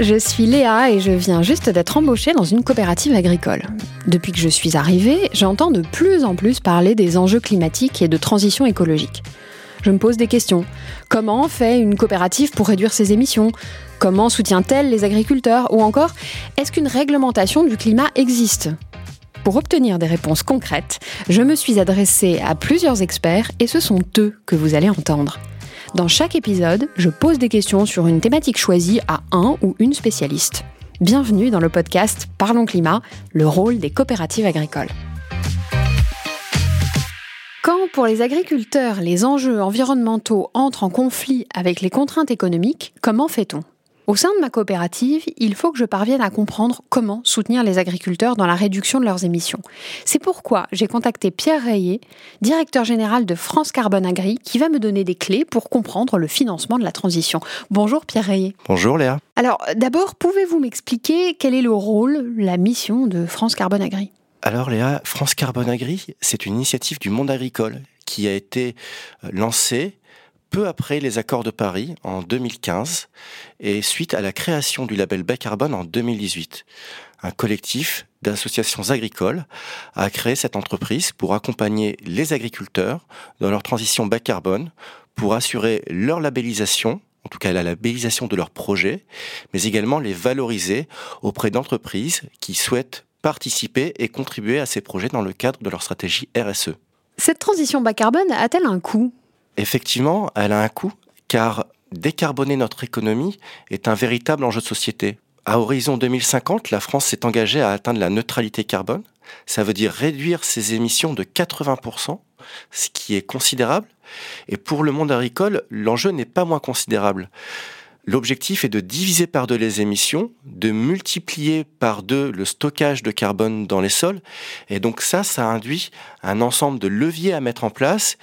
Je suis Léa et je viens juste d'être embauchée dans une coopérative agricole. Depuis que je suis arrivée, j'entends de plus en plus parler des enjeux climatiques et de transition écologique. Je me pose des questions. Comment fait une coopérative pour réduire ses émissions? Comment soutient-elle les agriculteurs? Ou encore, est-ce qu'une réglementation du climat existe? Pour obtenir des réponses concrètes, je me suis adressée à plusieurs experts et ce sont eux que vous allez entendre. Dans chaque épisode, je pose des questions sur une thématique choisie à un ou une spécialiste. Bienvenue dans le podcast Parlons Climat, le rôle des coopératives agricoles. Quand pour les agriculteurs les enjeux environnementaux entrent en conflit avec les contraintes économiques, comment fait-on? Au sein de ma coopérative, il faut que je parvienne à comprendre comment soutenir les agriculteurs dans la réduction de leurs émissions. C'est pourquoi j'ai contacté Pierre Rayet, directeur général de France Carbone Agri, qui va me donner des clés pour comprendre le financement de la transition. Bonjour Pierre Rayet. Bonjour Léa. Alors d'abord, pouvez-vous m'expliquer quel est le rôle, la mission de France Carbone Agri? Alors Léa, France Carbone Agri, c'est une initiative du monde agricole qui a été euh, lancée peu après les accords de Paris en 2015 et suite à la création du label Bas Carbone en 2018. Un collectif d'associations agricoles a créé cette entreprise pour accompagner les agriculteurs dans leur transition bas carbone, pour assurer leur labellisation en tout cas la labellisation de leurs projets, mais également les valoriser auprès d'entreprises qui souhaitent participer et contribuer à ces projets dans le cadre de leur stratégie RSE. Cette transition bas carbone a-t-elle un coût? Effectivement, elle a un coût, car décarboner notre économie est un véritable enjeu de société. À horizon 2050, la France s'est engagée à atteindre la neutralité carbone. Ça veut dire réduire ses émissions de 80%, ce qui est considérable. Et pour le monde agricole, l'enjeu n'est pas moins considérable. L'objectif est de diviser par deux les émissions, de multiplier par deux le stockage de carbone dans les sols. Et donc ça, ça induit un ensemble de leviers à mettre en place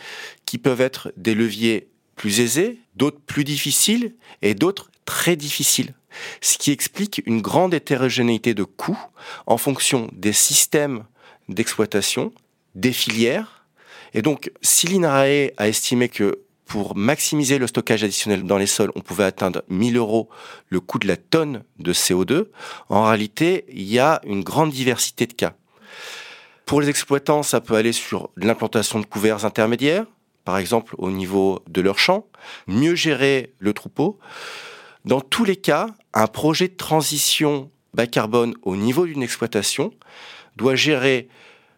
qui peuvent être des leviers plus aisés, d'autres plus difficiles et d'autres très difficiles. Ce qui explique une grande hétérogénéité de coûts en fonction des systèmes d'exploitation, des filières. Et donc, si l'INRAE a estimé que pour maximiser le stockage additionnel dans les sols, on pouvait atteindre 1000 euros le coût de la tonne de CO2. En réalité, il y a une grande diversité de cas. Pour les exploitants, ça peut aller sur l'implantation de couverts intermédiaires, par exemple au niveau de leur champ, mieux gérer le troupeau. Dans tous les cas, un projet de transition bas carbone au niveau d'une exploitation doit gérer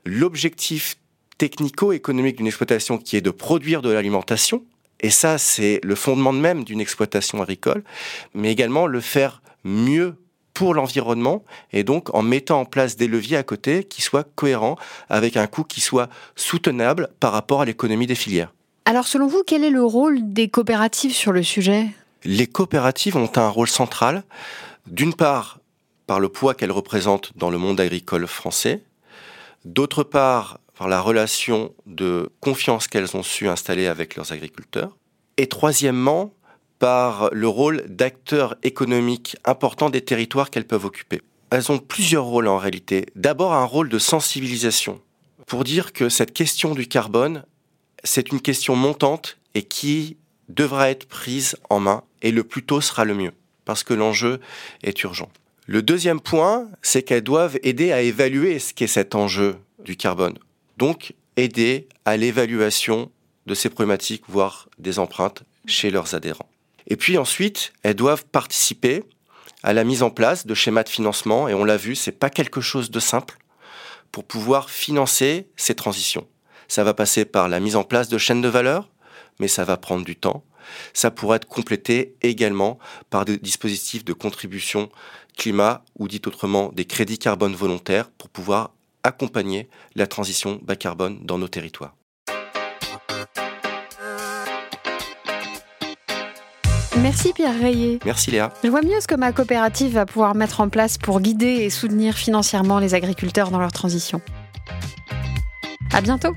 l'objectif technico-économique d'une exploitation qui est de produire de l'alimentation, et ça, c'est le fondement même d'une exploitation agricole, mais également le faire mieux pour l'environnement et donc en mettant en place des leviers à côté qui soient cohérents avec un coût qui soit soutenable par rapport à l'économie des filières. Alors selon vous, quel est le rôle des coopératives sur le sujet? Les coopératives ont un rôle central, d'une part par le poids qu'elles représentent dans le monde agricole français, d'autre part par la relation de confiance qu'elles ont su installer avec leurs agriculteurs, et troisièmement, par le rôle d'acteurs économiques importants des territoires qu'elles peuvent occuper. Elles ont plusieurs rôles en réalité. D'abord un rôle de sensibilisation, pour dire que cette question du carbone, c'est une question montante et qui devra être prise en main, et le plus tôt sera le mieux, parce que l'enjeu est urgent. Le deuxième point, c'est qu'elles doivent aider à évaluer ce qu'est cet enjeu du carbone donc aider à l'évaluation de ces problématiques, voire des empreintes chez leurs adhérents. Et puis ensuite, elles doivent participer à la mise en place de schémas de financement, et on l'a vu, c'est pas quelque chose de simple pour pouvoir financer ces transitions. Ça va passer par la mise en place de chaînes de valeur, mais ça va prendre du temps. Ça pourrait être complété également par des dispositifs de contribution climat, ou dit autrement des crédits carbone volontaires, pour pouvoir accompagner la transition bas carbone dans nos territoires. Merci Pierre Rayet. Merci Léa. Je vois mieux ce que ma coopérative va pouvoir mettre en place pour guider et soutenir financièrement les agriculteurs dans leur transition. À bientôt.